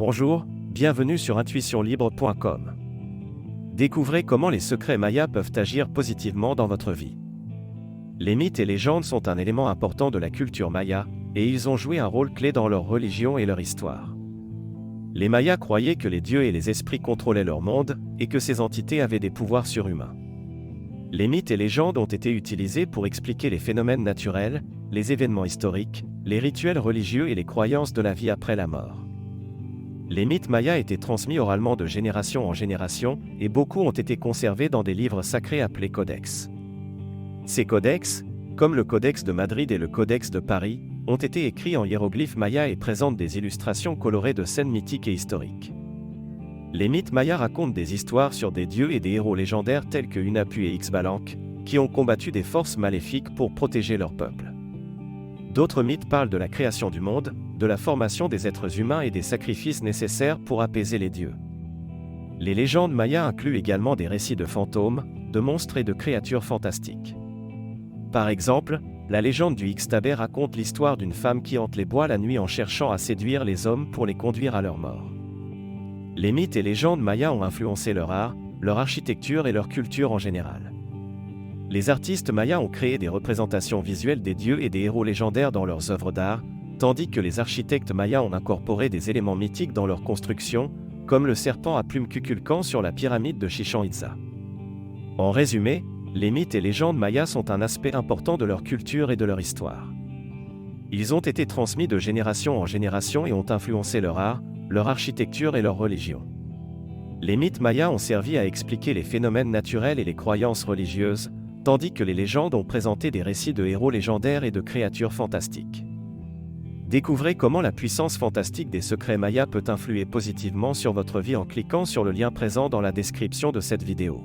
Bonjour, bienvenue sur intuitionlibre.com. Découvrez comment les secrets mayas peuvent agir positivement dans votre vie. Les mythes et légendes sont un élément important de la culture maya, et ils ont joué un rôle clé dans leur religion et leur histoire. Les Mayas croyaient que les dieux et les esprits contrôlaient leur monde, et que ces entités avaient des pouvoirs surhumains. Les mythes et légendes ont été utilisés pour expliquer les phénomènes naturels, les événements historiques, les rituels religieux et les croyances de la vie après la mort. Les mythes mayas étaient transmis oralement de génération en génération, et beaucoup ont été conservés dans des livres sacrés appelés codex. Ces codex, comme le Codex de Madrid et le Codex de Paris, ont été écrits en hiéroglyphes mayas et présentent des illustrations colorées de scènes mythiques et historiques. Les mythes mayas racontent des histoires sur des dieux et des héros légendaires tels que Unapu et Xbalanque, qui ont combattu des forces maléfiques pour protéger leur peuple. D'autres mythes parlent de la création du monde, de la formation des êtres humains et des sacrifices nécessaires pour apaiser les dieux. Les légendes mayas incluent également des récits de fantômes, de monstres et de créatures fantastiques. Par exemple, la légende du Ixtabé raconte l'histoire d'une femme qui hante les bois la nuit en cherchant à séduire les hommes pour les conduire à leur mort. Les mythes et légendes mayas ont influencé leur art, leur architecture et leur culture en général. Les artistes mayas ont créé des représentations visuelles des dieux et des héros légendaires dans leurs œuvres d'art, tandis que les architectes mayas ont incorporé des éléments mythiques dans leur construction, comme le serpent à plumes cuculcans sur la pyramide de Chichen Itza. En résumé, les mythes et légendes mayas sont un aspect important de leur culture et de leur histoire. Ils ont été transmis de génération en génération et ont influencé leur art, leur architecture et leur religion. Les mythes mayas ont servi à expliquer les phénomènes naturels et les croyances religieuses, tandis que les légendes ont présenté des récits de héros légendaires et de créatures fantastiques. Découvrez comment la puissance fantastique des secrets mayas peut influer positivement sur votre vie en cliquant sur le lien présent dans la description de cette vidéo.